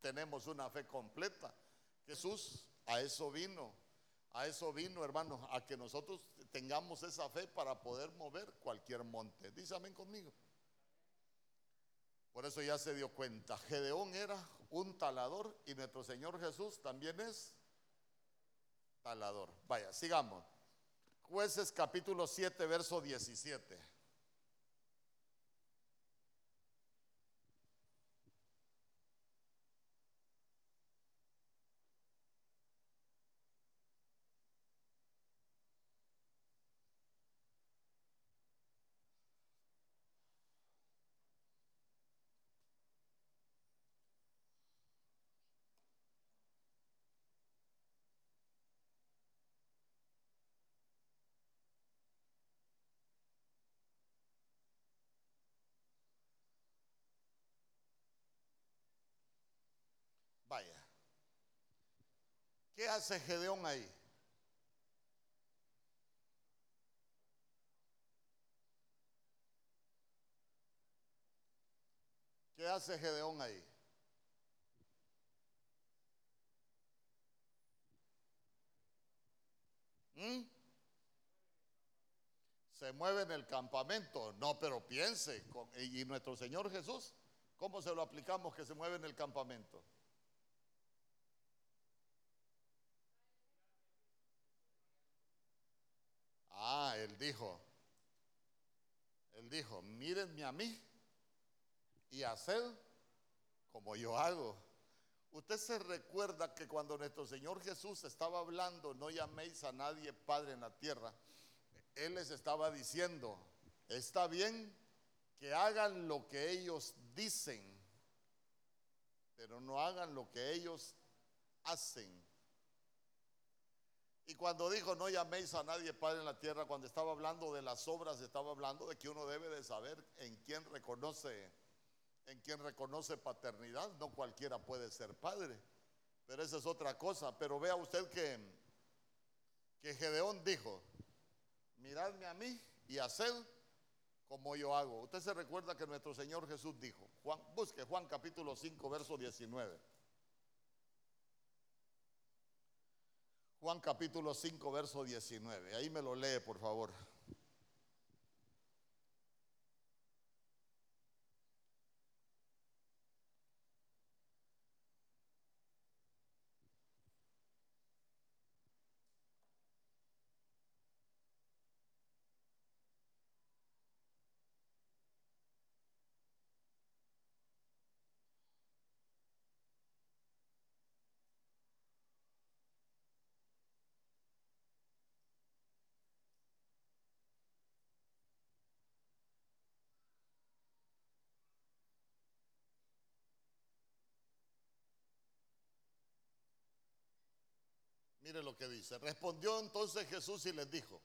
Tenemos una fe completa. Jesús a eso vino. A eso vino, hermanos, a que nosotros tengamos esa fe para poder mover cualquier monte. Dice amén conmigo. Por eso ya se dio cuenta. Gedeón era un talador y nuestro Señor Jesús también es talador. Vaya, sigamos. Jueces capítulo 7, verso 17. Vaya. ¿Qué hace Gedeón ahí? ¿Qué hace Gedeón ahí? ¿Mm? Se mueve en el campamento. No, pero piense. ¿Y nuestro Señor Jesús? ¿Cómo se lo aplicamos que se mueve en el campamento? Ah, él dijo, él dijo, mírenme a mí y haced como yo hago. Usted se recuerda que cuando nuestro Señor Jesús estaba hablando, no llaméis a nadie Padre en la tierra, Él les estaba diciendo, está bien que hagan lo que ellos dicen, pero no hagan lo que ellos hacen. Y cuando dijo, no llaméis a nadie Padre en la tierra, cuando estaba hablando de las obras, estaba hablando de que uno debe de saber en quién reconoce, en quién reconoce paternidad. No cualquiera puede ser padre, pero esa es otra cosa. Pero vea usted que, que Gedeón dijo, miradme a mí y haced como yo hago. Usted se recuerda que nuestro Señor Jesús dijo, Juan, busque Juan capítulo 5, verso 19. Juan capítulo 5, verso 19. Ahí me lo lee, por favor. Mire lo que dice. Respondió entonces Jesús y les dijo,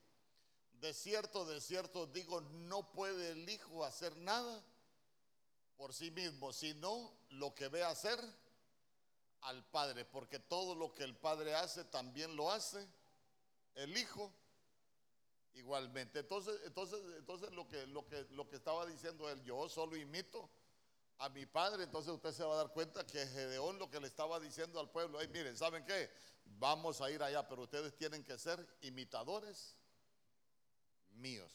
de cierto, de cierto digo, no puede el Hijo hacer nada por sí mismo, sino lo que ve hacer al Padre, porque todo lo que el Padre hace también lo hace el Hijo igualmente. Entonces, entonces, entonces lo que, lo que, lo que estaba diciendo él, yo solo imito a mi padre, entonces usted se va a dar cuenta que Gedeón lo que le estaba diciendo al pueblo, hey, miren, ¿saben qué? Vamos a ir allá, pero ustedes tienen que ser imitadores míos.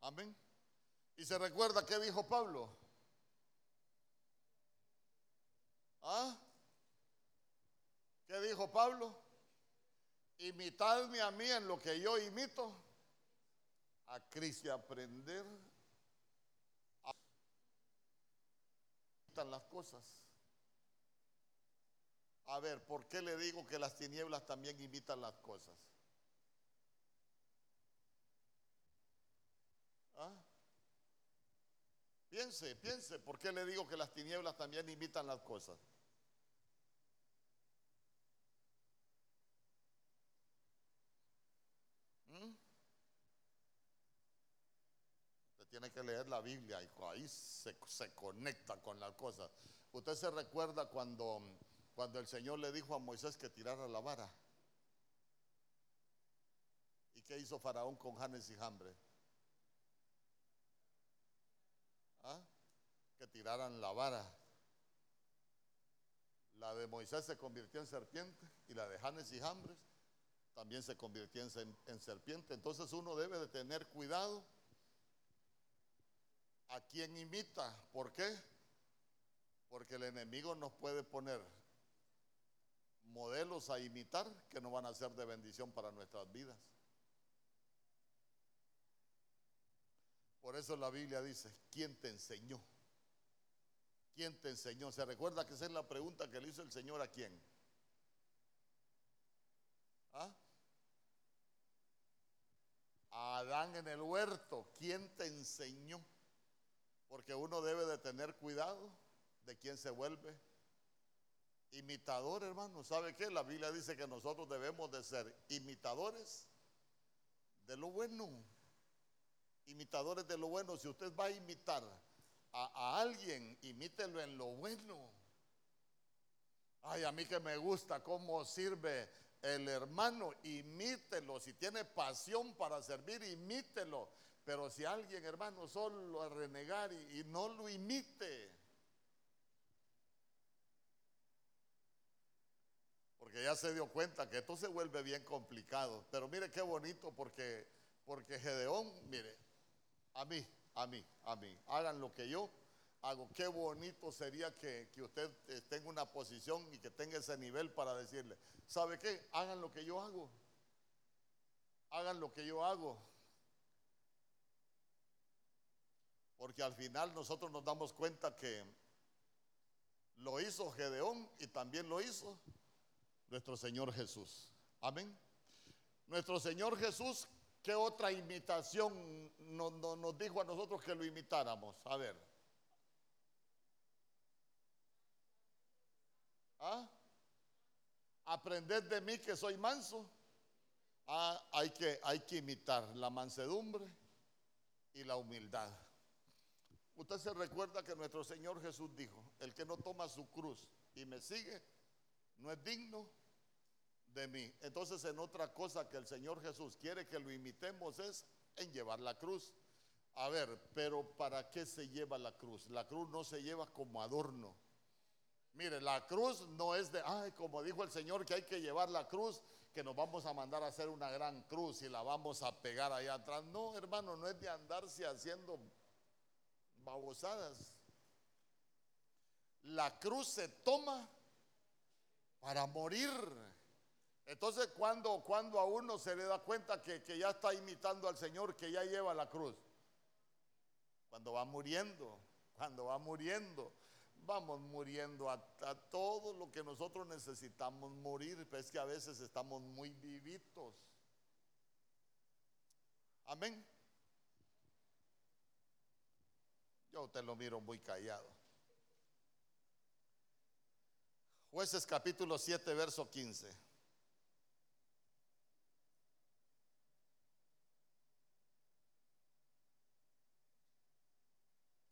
Amén. Y se recuerda qué dijo Pablo. ¿Ah? ¿Qué dijo Pablo? Imitadme a mí en lo que yo imito a Cristo y aprender a las cosas. A ver, ¿por qué le digo que las tinieblas también imitan las cosas? ¿Ah? Piense, piense, ¿por qué le digo que las tinieblas también imitan las cosas? ¿Mm? Usted tiene que leer la Biblia y ahí se, se conecta con las cosas. Usted se recuerda cuando cuando el Señor le dijo a Moisés que tirara la vara. ¿Y qué hizo Faraón con Janes y Hambre? ¿Ah? Que tiraran la vara. La de Moisés se convirtió en serpiente y la de Janes y Jambres también se convirtió en, en, serpiente. Entonces uno debe de tener cuidado a quien imita. ¿Por qué? Porque el enemigo nos puede poner modelos a imitar que no van a ser de bendición para nuestras vidas. Por eso la Biblia dice, ¿quién te enseñó? ¿Quién te enseñó? ¿Se recuerda que esa es la pregunta que le hizo el Señor a quién? ¿Ah? A Adán en el huerto, ¿quién te enseñó? Porque uno debe de tener cuidado de quién se vuelve imitador, hermano. ¿Sabe qué? La Biblia dice que nosotros debemos de ser imitadores de lo bueno. Imitadores de lo bueno. Si usted va a imitar a, alguien, imítelo en lo bueno. Ay, a mí que me gusta cómo sirve el hermano, imítelo. Si tiene pasión para servir, imítelo. Pero si alguien, hermano, solo a renegar y no lo imite, porque ya se dio cuenta que esto se vuelve bien complicado. Pero mire qué bonito porque, porque Gedeón, mire, a mí, a mí, a mí, hagan lo que yo hago. Qué bonito sería que, que usted tenga una posición y que tenga ese nivel para decirle, ¿sabe qué? Hagan lo que yo hago. Hagan lo que yo hago. Porque al final nosotros nos damos cuenta que lo hizo Gedeón y también lo hizo nuestro Señor Jesús. Amén. Nuestro Señor Jesús, ¿qué otra imitación nos, dijo a nosotros que lo imitáramos? A ver. ¿Ah? Aprended de mí que soy manso. Ah, hay que imitar la mansedumbre y la humildad. Usted se recuerda que nuestro Señor Jesús dijo, el que no toma su cruz y me sigue, no es digno de mí. Entonces en otra cosa que el Señor Jesús quiere que lo imitemos es en llevar la cruz. A ver, pero ¿para qué se lleva la cruz? La cruz no se lleva como adorno. Mire, la cruz no es de, ay, como dijo el Señor que hay que llevar la cruz, que nos vamos a mandar a hacer una gran cruz y la vamos a pegar allá atrás. No, hermano, no es de andarse haciendo babosadas. La cruz se toma para morir. Entonces, cuando, cuando a uno se le da cuenta que, ya está imitando al Señor, que ya lleva la cruz, cuando va muriendo, cuando va muriendo, vamos muriendo a, todo lo que nosotros necesitamos morir, pero es que a veces estamos muy vivitos. Amén. Yo te lo miro muy callado. Jueces capítulo 7, verso 15.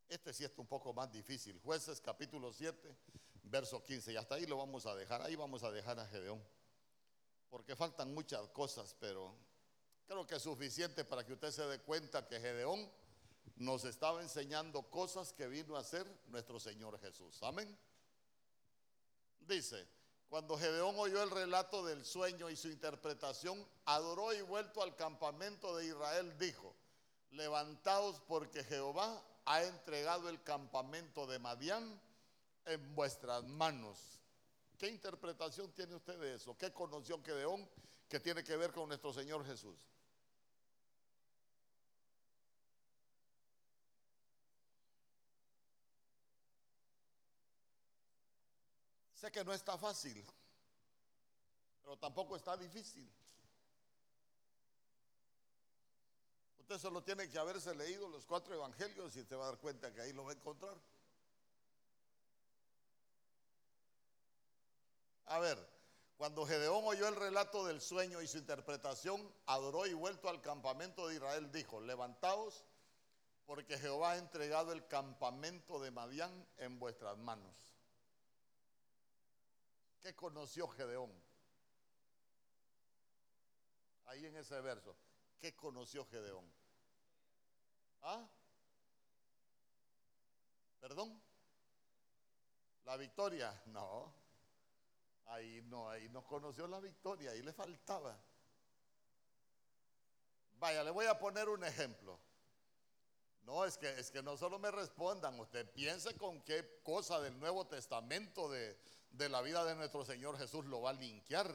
Este sí está un poco más difícil. Jueces capítulo 7, verso 15. Y hasta ahí lo vamos a dejar. Ahí vamos a dejar a Gedeón. Porque faltan muchas cosas, pero creo que es suficiente para que usted se dé cuenta que Gedeón nos estaba enseñando cosas que vino a hacer nuestro Señor Jesús. Amén. Dice, cuando Gedeón oyó el relato del sueño y su interpretación, adoró y vuelto al campamento de Israel, dijo, levantaos porque Jehová ha entregado el campamento de Madián en vuestras manos. ¿Qué interpretación tiene usted de eso? ¿Qué conoció Gedeón que tiene que ver con nuestro Señor Jesús? Sé que no está fácil, pero tampoco está difícil. Usted solo tiene que haberse leído los cuatro evangelios y te va a dar cuenta que ahí lo va a encontrar. A ver, cuando Gedeón oyó el relato del sueño y su interpretación, adoró y vuelto al campamento de Israel, dijo, levantaos porque Jehová ha entregado el campamento de Madián en vuestras manos. ¿Qué conoció Gedeón? Ahí en ese verso. ¿Qué conoció Gedeón? ¿Ah? ¿Perdón? ¿La victoria? No. Ahí no, ahí no conoció la victoria, ahí le faltaba. Vaya, le voy a poner un ejemplo. No, es que, es que no solo me respondan, usted piense con qué cosa del Nuevo Testamento de, de la vida de nuestro Señor Jesús lo va a linkear,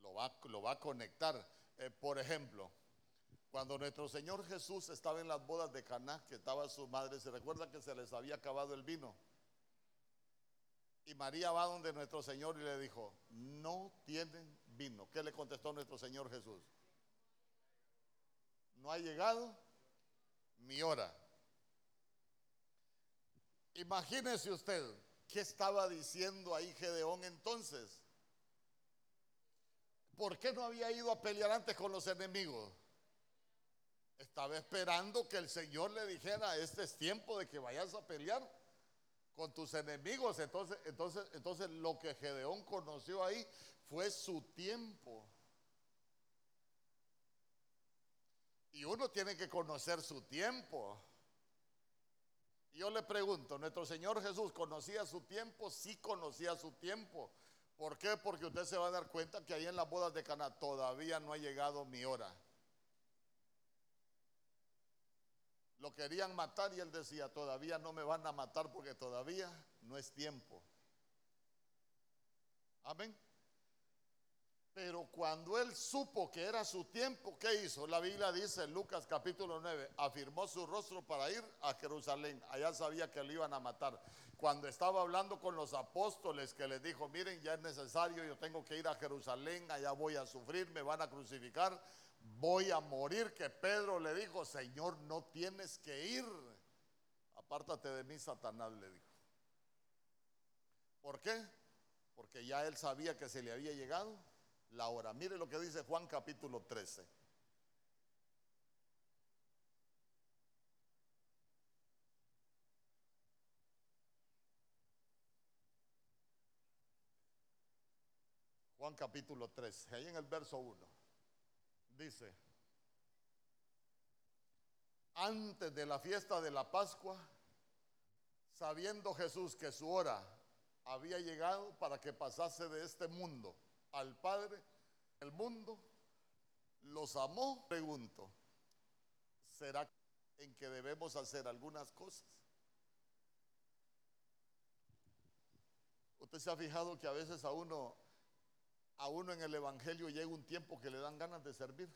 lo va, lo va a conectar. Eh, por ejemplo, cuando nuestro Señor Jesús estaba en las bodas de Caná, que estaba su madre, se recuerda que se les había acabado el vino. Y María va donde nuestro Señor y le dijo, no tienen vino. ¿Qué le contestó nuestro Señor Jesús? No ha llegado mi hora. Imagínese usted, ¿qué estaba diciendo ahí Gedeón entonces? ¿Por qué no había ido a pelear antes con los enemigos? Estaba esperando que el Señor le dijera, este es tiempo de que vayas a pelear con tus enemigos. Entonces, entonces, entonces lo que Gedeón conoció ahí fue su tiempo. Y uno tiene que conocer su tiempo. Yo le pregunto, ¿nuestro Señor Jesús conocía su tiempo? Sí conocía su tiempo. ¿Por qué? Porque usted se va a dar cuenta que ahí en las bodas de Cana todavía no ha llegado mi hora. Lo querían matar y él decía, todavía no me van a matar porque todavía no es tiempo. Amén. Pero cuando él supo que era su tiempo, ¿qué hizo? La Biblia dice en Lucas capítulo 9, afirmó su rostro para ir a Jerusalén. Allá sabía que lo iban a matar. Cuando estaba hablando con los apóstoles, que les dijo, miren, ya es necesario, yo tengo que ir a Jerusalén, allá voy a sufrir, me van a crucificar voy a morir, que Pedro le dijo, Señor, no tienes que ir. Apártate de mí, Satanás, le dijo. ¿Por qué? Porque ya él sabía que se le había llegado la hora. Mire lo que dice Juan capítulo 13. Juan capítulo 13, ahí en el verso 1 dice, antes de la fiesta de la Pascua, sabiendo Jesús que su hora había llegado para que pasase de este mundo al Padre, el mundo los amó, pregunto, ¿será en que debemos hacer algunas cosas? Usted se ha fijado que a veces a uno a uno en el Evangelio llega un tiempo que le dan ganas de servir,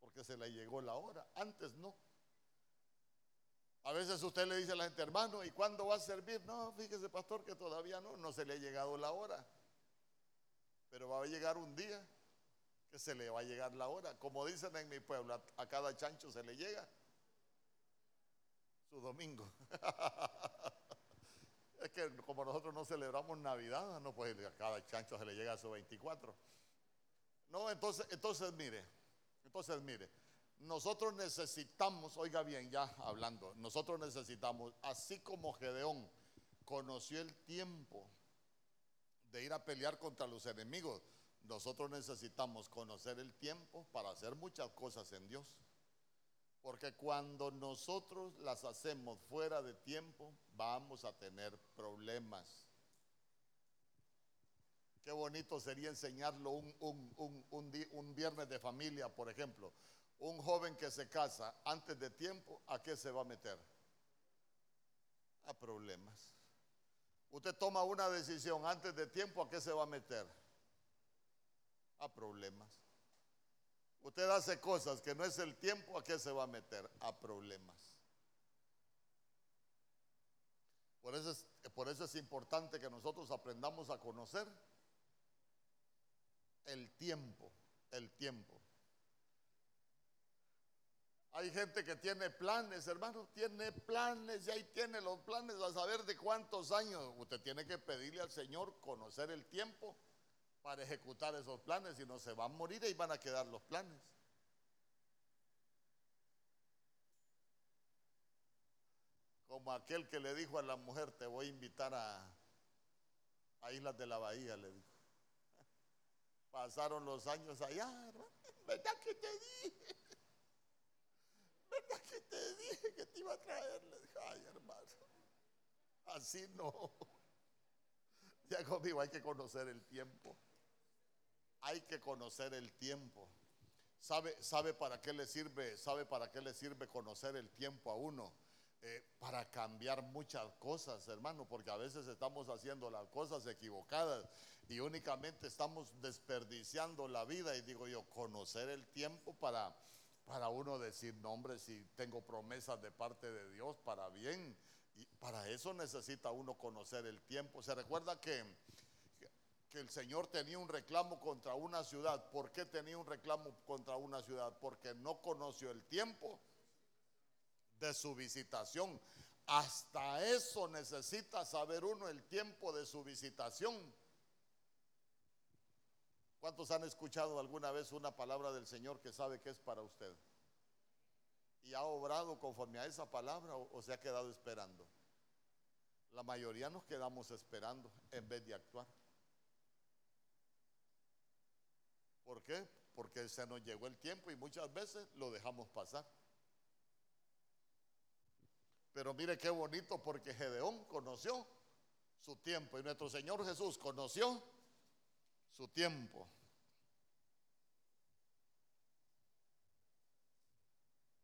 porque se le llegó la hora, antes no. A veces usted le dice a la gente, hermano, ¿y cuándo va a servir? No, fíjese, pastor, que todavía no, no se le ha llegado la hora. Pero va a llegar un día que se le va a llegar la hora. Como dicen en mi pueblo, a cada chancho se le llega su domingo. Es que como nosotros no celebramos Navidad, no pues a cada chancho se le llega a su 24. No, entonces, entonces mire, entonces mire, nosotros necesitamos, oiga bien, ya hablando, nosotros necesitamos, así como Gedeón conoció el tiempo de ir a pelear contra los enemigos, nosotros necesitamos conocer el tiempo para hacer muchas cosas en Dios. Porque cuando nosotros las hacemos fuera de tiempo, vamos a tener problemas. Qué bonito sería enseñarlo un, viernes de familia, por ejemplo. Un joven que se casa antes de tiempo, ¿a qué se va a meter? A problemas. Usted toma una decisión antes de tiempo, ¿a qué se va a meter? A problemas. Usted hace cosas que no es el tiempo, ¿a qué se va a meter? A problemas. Por eso, es, importante que nosotros aprendamos a conocer el tiempo, el tiempo. Hay gente que tiene planes, hermano, tiene planes y ahí tiene los planes a saber de cuántos años. Usted tiene que pedirle al Señor conocer el tiempo para ejecutar esos planes, y no se van a morir y van a quedar los planes. Como aquel que le dijo a la mujer, te voy a invitar a, a Islas de la Bahía, le dijo. Pasaron los años allá, ¿verdad que te dije? ¿Verdad que te dije que te iba a traer? Le dije, ay hermano, así no. Ya conmigo hay que conocer el tiempo hay que conocer el tiempo. ¿Sabe, ¿Sabe para qué le sirve? ¿Sabe para qué le sirve conocer el tiempo a uno? Eh, para cambiar muchas cosas, hermano, porque a veces estamos haciendo las cosas equivocadas y únicamente estamos desperdiciando la vida. Y digo yo, conocer el tiempo para, para uno decir, no, hombre, si tengo promesas de parte de Dios para bien. Y para eso necesita uno conocer el tiempo. Se recuerda que que el Señor tenía un reclamo contra una ciudad. ¿Por qué tenía un reclamo contra una ciudad? Porque no conoció el tiempo de su visitación. Hasta eso necesita saber uno el tiempo de su visitación. ¿Cuántos han escuchado alguna vez una palabra del Señor que sabe que es para usted? ¿Y ha obrado conforme a esa palabra o, se ha quedado esperando? La mayoría nos quedamos esperando en vez de actuar. ¿Por qué? Porque se nos llegó el tiempo y muchas veces lo dejamos pasar. Pero mire qué bonito porque Gedeón conoció su tiempo y nuestro Señor Jesús conoció su tiempo.